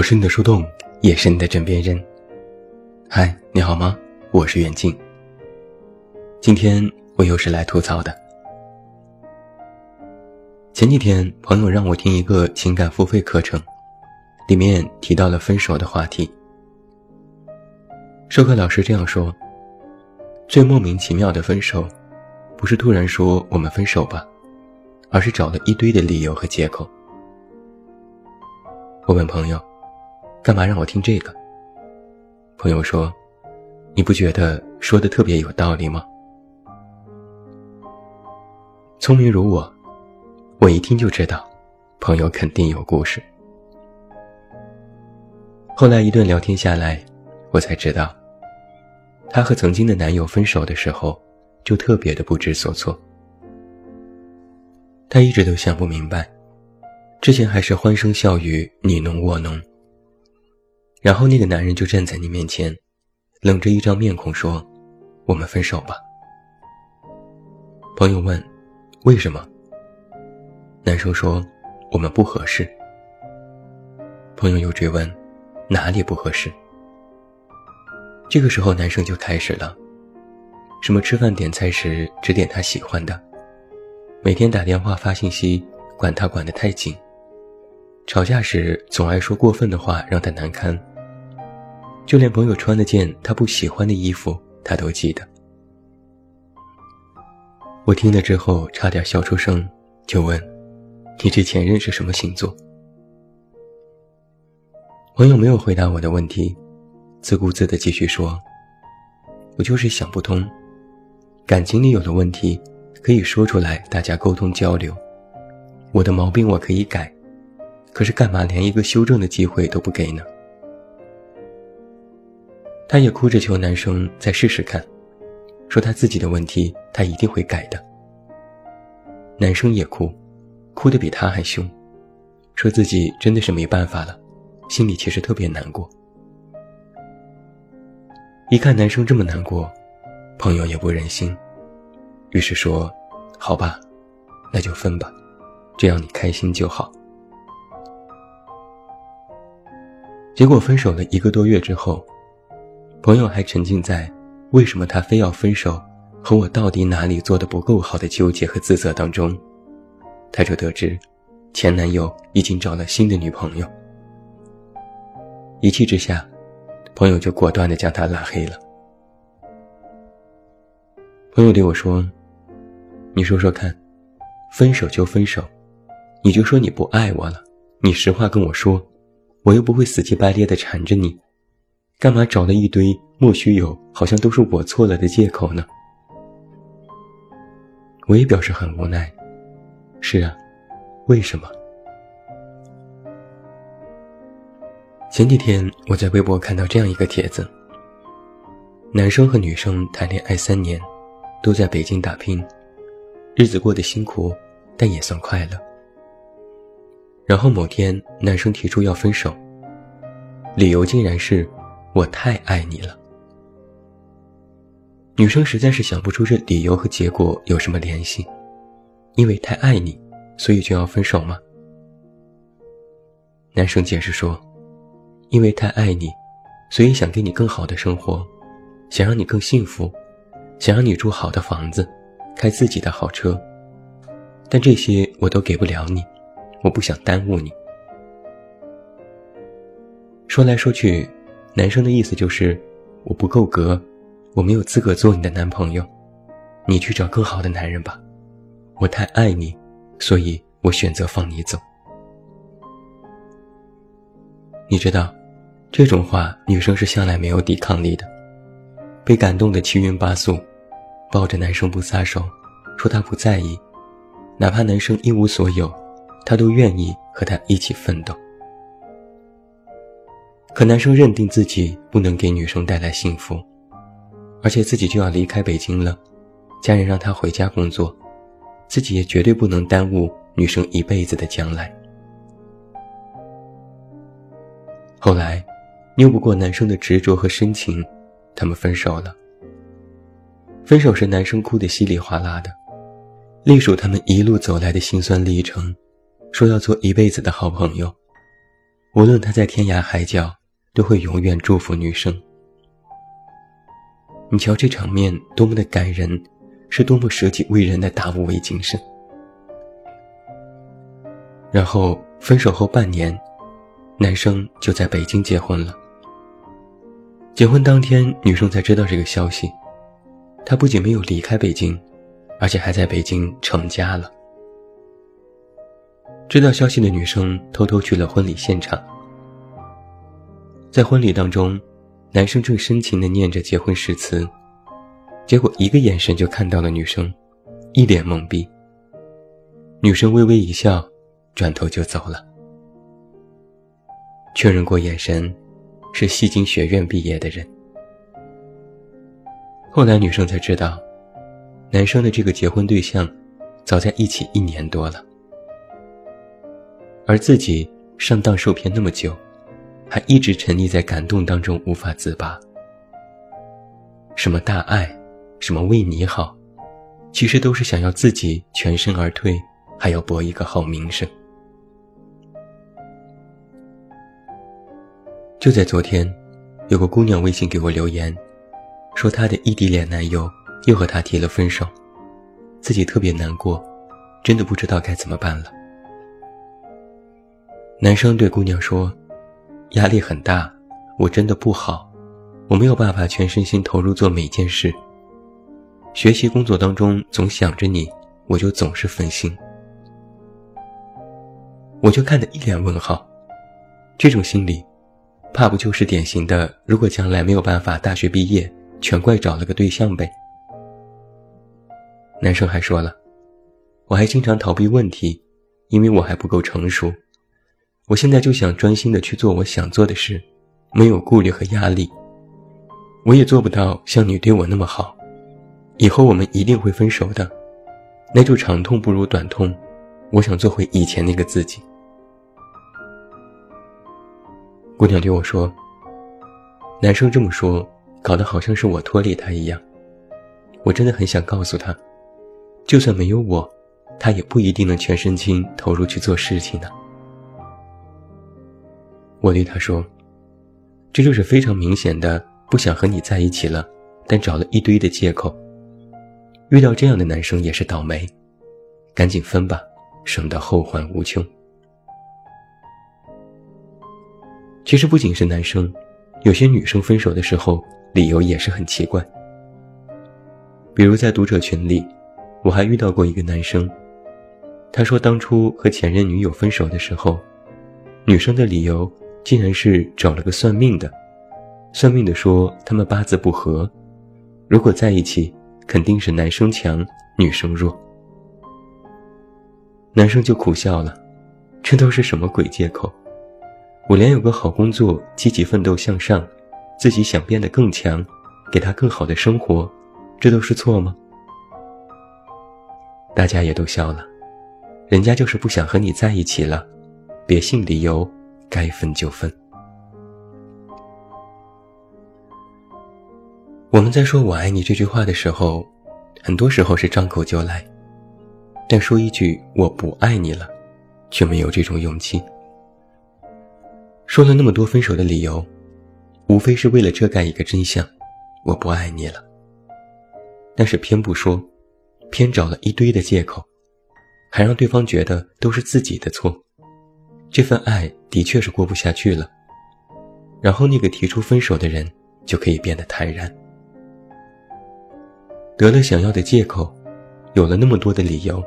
我是你的树洞，也是你的枕边人。嗨，你好吗？我是远近。今天我又是来吐槽的。前几天朋友让我听一个情感付费课程，里面提到了分手的话题。授课老师这样说：最莫名其妙的分手，不是突然说我们分手吧，而是找了一堆的理由和借口。我问朋友。干嘛让我听这个？朋友说：“你不觉得说的特别有道理吗？”聪明如我，我一听就知道，朋友肯定有故事。后来一顿聊天下来，我才知道，她和曾经的男友分手的时候，就特别的不知所措。她一直都想不明白，之前还是欢声笑语，你侬我侬。然后那个男人就站在你面前，冷着一张面孔说：“我们分手吧。”朋友问：“为什么？”男生说：“我们不合适。”朋友又追问：“哪里不合适？”这个时候男生就开始了：“什么吃饭点菜时只点他喜欢的，每天打电话发信息管他管得太紧，吵架时总爱说过分的话让他难堪。”就连朋友穿了件他不喜欢的衣服，他都记得。我听了之后差点笑出声，就问：“你这前任是什么星座？”朋友没有回答我的问题，自顾自的继续说：“我就是想不通，感情里有了问题，可以说出来，大家沟通交流。我的毛病我可以改，可是干嘛连一个修正的机会都不给呢？”她也哭着求男生再试试看，说他自己的问题他一定会改的。男生也哭，哭得比她还凶，说自己真的是没办法了，心里其实特别难过。一看男生这么难过，朋友也不忍心，于是说：“好吧，那就分吧，只要你开心就好。”结果分手了一个多月之后。朋友还沉浸在为什么他非要分手和我到底哪里做的不够好的纠结和自责当中，他就得知前男友已经找了新的女朋友。一气之下，朋友就果断的将他拉黑了。朋友对我说：“你说说看，分手就分手，你就说你不爱我了，你实话跟我说，我又不会死乞白赖的缠着你。”干嘛找了一堆莫须有、好像都是我错了的借口呢？我也表示很无奈。是啊，为什么？前几天我在微博看到这样一个帖子：男生和女生谈恋爱三年，都在北京打拼，日子过得辛苦，但也算快乐。然后某天，男生提出要分手，理由竟然是。我太爱你了。女生实在是想不出这理由和结果有什么联系，因为太爱你，所以就要分手吗？男生解释说，因为太爱你，所以想给你更好的生活，想让你更幸福，想让你住好的房子，开自己的好车，但这些我都给不了你，我不想耽误你。说来说去。男生的意思就是，我不够格，我没有资格做你的男朋友，你去找更好的男人吧。我太爱你，所以我选择放你走。你知道，这种话女生是向来没有抵抗力的，被感动的七晕八素，抱着男生不撒手，说他不在意，哪怕男生一无所有，她都愿意和他一起奋斗。可男生认定自己不能给女生带来幸福，而且自己就要离开北京了，家人让他回家工作，自己也绝对不能耽误女生一辈子的将来。后来，拗不过男生的执着和深情，他们分手了。分手时，男生哭得稀里哗啦的，隶属他们一路走来的辛酸历程，说要做一辈子的好朋友。无论他在天涯海角，都会永远祝福女生。你瞧这场面多么的感人，是多么舍己为人的大无畏精神。然后分手后半年，男生就在北京结婚了。结婚当天，女生才知道这个消息，他不仅没有离开北京，而且还在北京成家了。知道消息的女生偷偷去了婚礼现场，在婚礼当中。男生正深情地念着结婚誓词，结果一个眼神就看到了女生，一脸懵逼。女生微微一笑，转头就走了。确认过眼神，是西京学院毕业的人。后来女生才知道，男生的这个结婚对象，早在一起一年多了，而自己上当受骗那么久。还一直沉溺在感动当中无法自拔。什么大爱，什么为你好，其实都是想要自己全身而退，还要博一个好名声。就在昨天，有个姑娘微信给我留言，说她的异地恋男友又和她提了分手，自己特别难过，真的不知道该怎么办了。男生对姑娘说。压力很大，我真的不好，我没有办法全身心投入做每件事。学习工作当中总想着你，我就总是分心。我就看得一脸问号，这种心理，怕不就是典型的如果将来没有办法大学毕业，全怪找了个对象呗？男生还说了，我还经常逃避问题，因为我还不够成熟。我现在就想专心的去做我想做的事，没有顾虑和压力。我也做不到像你对我那么好，以后我们一定会分手的，那就长痛不如短痛。我想做回以前那个自己。姑娘对我说：“男生这么说，搞得好像是我拖累他一样。我真的很想告诉他，就算没有我，他也不一定能全身心投入去做事情的。”我对他说：“这就是非常明显的不想和你在一起了，但找了一堆的借口。遇到这样的男生也是倒霉，赶紧分吧，省得后患无穷。”其实不仅是男生，有些女生分手的时候理由也是很奇怪。比如在读者群里，我还遇到过一个男生，他说当初和前任女友分手的时候，女生的理由。竟然是找了个算命的，算命的说他们八字不合，如果在一起，肯定是男生强，女生弱。男生就苦笑了，这都是什么鬼借口？我连有个好工作，积极奋斗向上，自己想变得更强，给他更好的生活，这都是错吗？大家也都笑了，人家就是不想和你在一起了，别信理由。该分就分。我们在说我爱你这句话的时候，很多时候是张口就来，但说一句我不爱你了，却没有这种勇气。说了那么多分手的理由，无非是为了遮盖一个真相：我不爱你了。但是偏不说，偏找了一堆的借口，还让对方觉得都是自己的错。这份爱的确是过不下去了，然后那个提出分手的人就可以变得坦然，得了想要的借口，有了那么多的理由，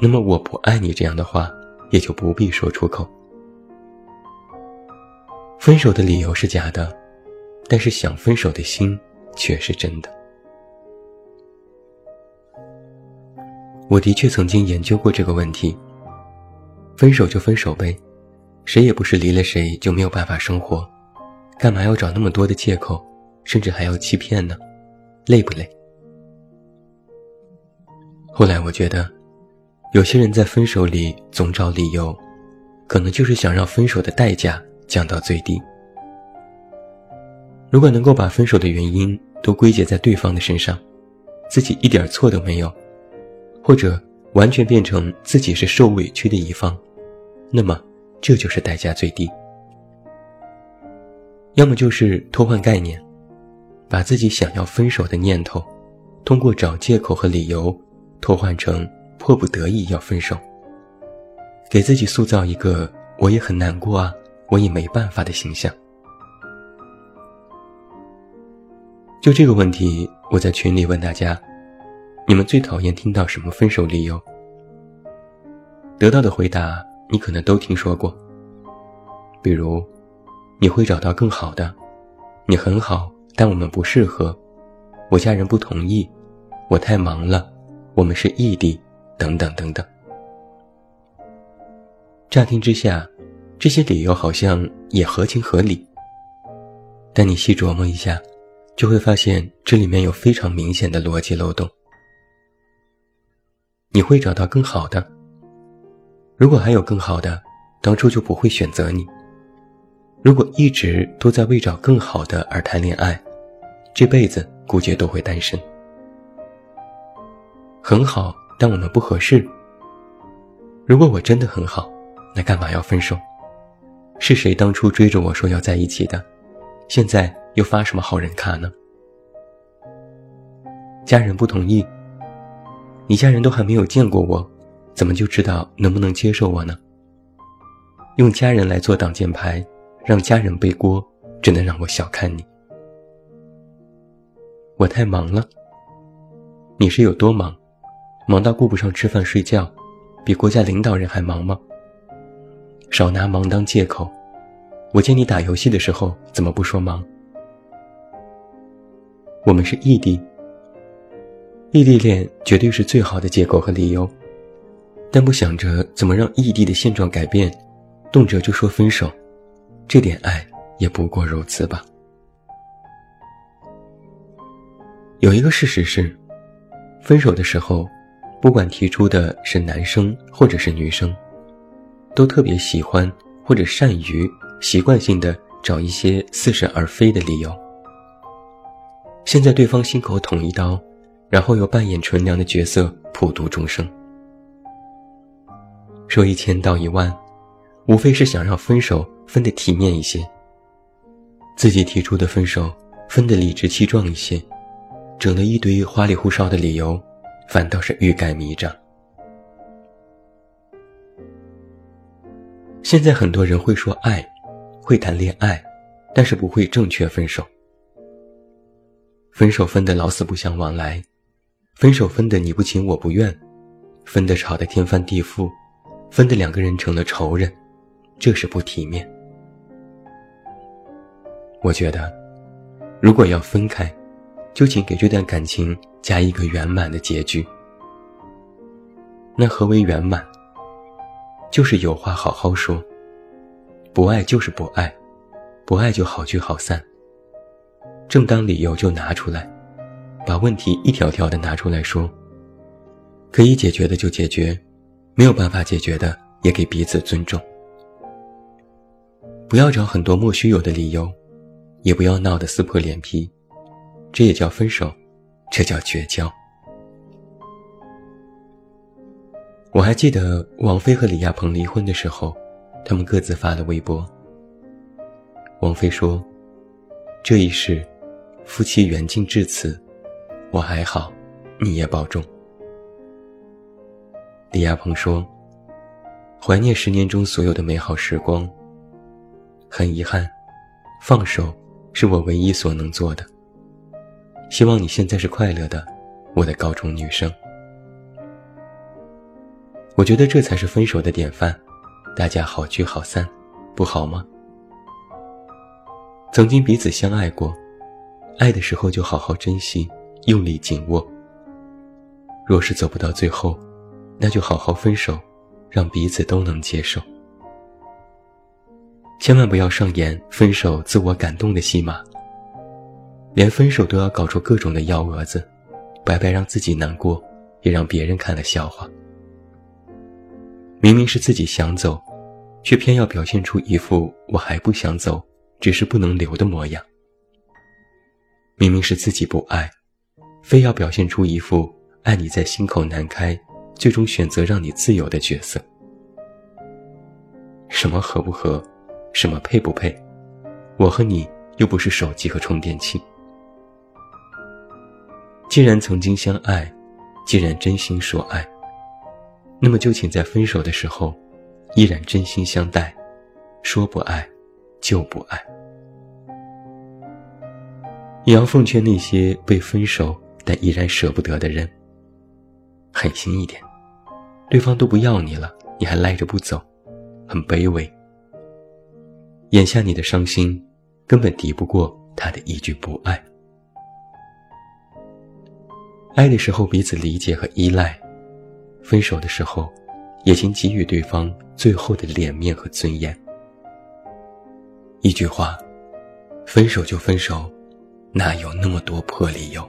那么我不爱你这样的话也就不必说出口。分手的理由是假的，但是想分手的心却是真的。我的确曾经研究过这个问题。分手就分手呗，谁也不是离了谁就没有办法生活，干嘛要找那么多的借口，甚至还要欺骗呢？累不累？后来我觉得，有些人在分手里总找理由，可能就是想让分手的代价降到最低。如果能够把分手的原因都归结在对方的身上，自己一点错都没有，或者完全变成自己是受委屈的一方。那么，这就是代价最低。要么就是偷换概念，把自己想要分手的念头，通过找借口和理由，偷换成迫不得已要分手，给自己塑造一个我也很难过啊，我也没办法的形象。就这个问题，我在群里问大家：你们最讨厌听到什么分手理由？得到的回答你可能都听说过，比如。你会找到更好的，你很好，但我们不适合，我家人不同意，我太忙了，我们是异地，等等等等。乍听之下，这些理由好像也合情合理，但你细琢磨一下，就会发现这里面有非常明显的逻辑漏洞。你会找到更好的，如果还有更好的，当初就不会选择你。如果一直都在为找更好的而谈恋爱，这辈子估计都会单身。很好，但我们不合适。如果我真的很好，那干嘛要分手？是谁当初追着我说要在一起的？现在又发什么好人卡呢？家人不同意。你家人都还没有见过我，怎么就知道能不能接受我呢？用家人来做挡箭牌。让家人背锅，只能让我小看你。我太忙了。你是有多忙？忙到顾不上吃饭睡觉，比国家领导人还忙吗？少拿忙当借口。我见你打游戏的时候，怎么不说忙？我们是异地，异地恋绝对是最好的借口和理由，但不想着怎么让异地的现状改变，动辄就说分手。这点爱也不过如此吧。有一个事实是，分手的时候，不管提出的是男生或者是女生，都特别喜欢或者善于习惯性的找一些似是而非的理由。先在对方心口捅一刀，然后又扮演纯良的角色普度众生，说一千道一万。无非是想让分手分得体面一些，自己提出的分手分得理直气壮一些，整了一堆花里胡哨的理由，反倒是欲盖弥彰。现在很多人会说爱，会谈恋爱，但是不会正确分手。分手分得老死不相往来，分手分得你不情我不愿，分得吵得天翻地覆，分得两个人成了仇人。这是不体面。我觉得，如果要分开，就请给这段感情加一个圆满的结局。那何为圆满？就是有话好好说，不爱就是不爱，不爱就好聚好散。正当理由就拿出来，把问题一条条的拿出来说。可以解决的就解决，没有办法解决的也给彼此尊重。不要找很多莫须有的理由，也不要闹得撕破脸皮，这也叫分手，这叫绝交。我还记得王菲和李亚鹏离婚的时候，他们各自发了微博。王菲说：“这一世，夫妻缘尽至此，我还好，你也保重。”李亚鹏说：“怀念十年中所有的美好时光。”很遗憾，放手是我唯一所能做的。希望你现在是快乐的，我的高中女生。我觉得这才是分手的典范，大家好聚好散，不好吗？曾经彼此相爱过，爱的时候就好好珍惜，用力紧握。若是走不到最后，那就好好分手，让彼此都能接受。千万不要上演分手自我感动的戏码，连分手都要搞出各种的幺蛾子，白白让自己难过，也让别人看了笑话。明明是自己想走，却偏要表现出一副我还不想走，只是不能留的模样。明明是自己不爱，非要表现出一副爱你在心口难开，最终选择让你自由的角色。什么合不合？什么配不配？我和你又不是手机和充电器。既然曾经相爱，既然真心说爱，那么就请在分手的时候，依然真心相待，说不爱，就不爱。也要奉劝那些被分手但依然舍不得的人，狠心一点，对方都不要你了，你还赖着不走，很卑微。眼下你的伤心，根本敌不过他的一句不爱。爱的时候彼此理解和依赖，分手的时候，也请给予对方最后的脸面和尊严。一句话，分手就分手。哪有那么多破理由？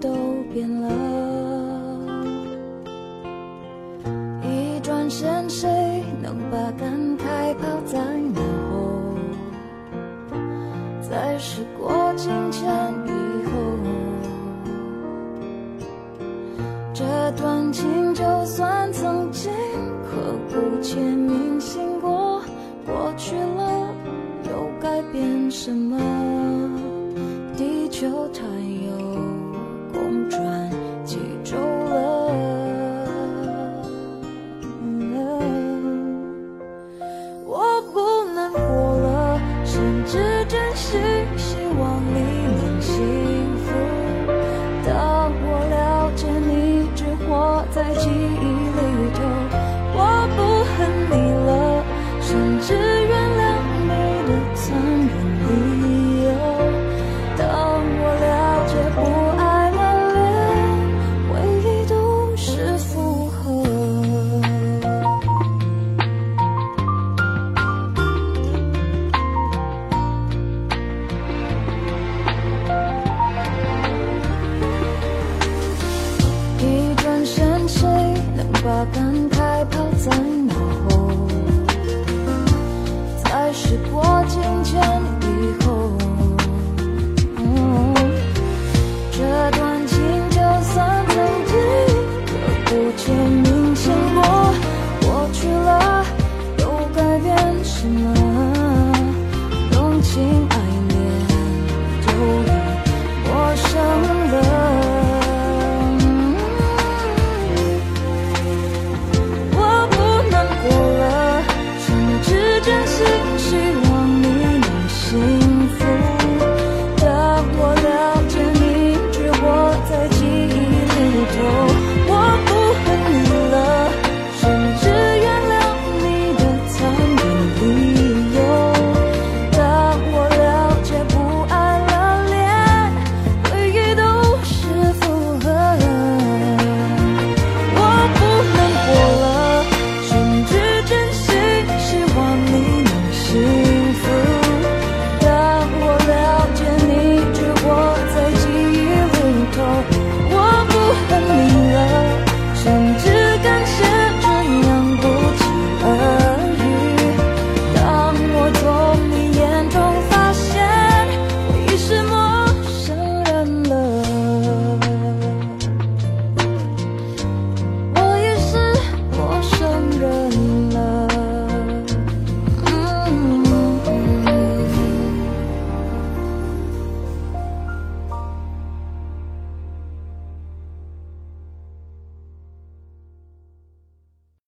都变了。一转身，谁能把感慨抛在脑后？在时过境迁以后。这段情就算曾经刻骨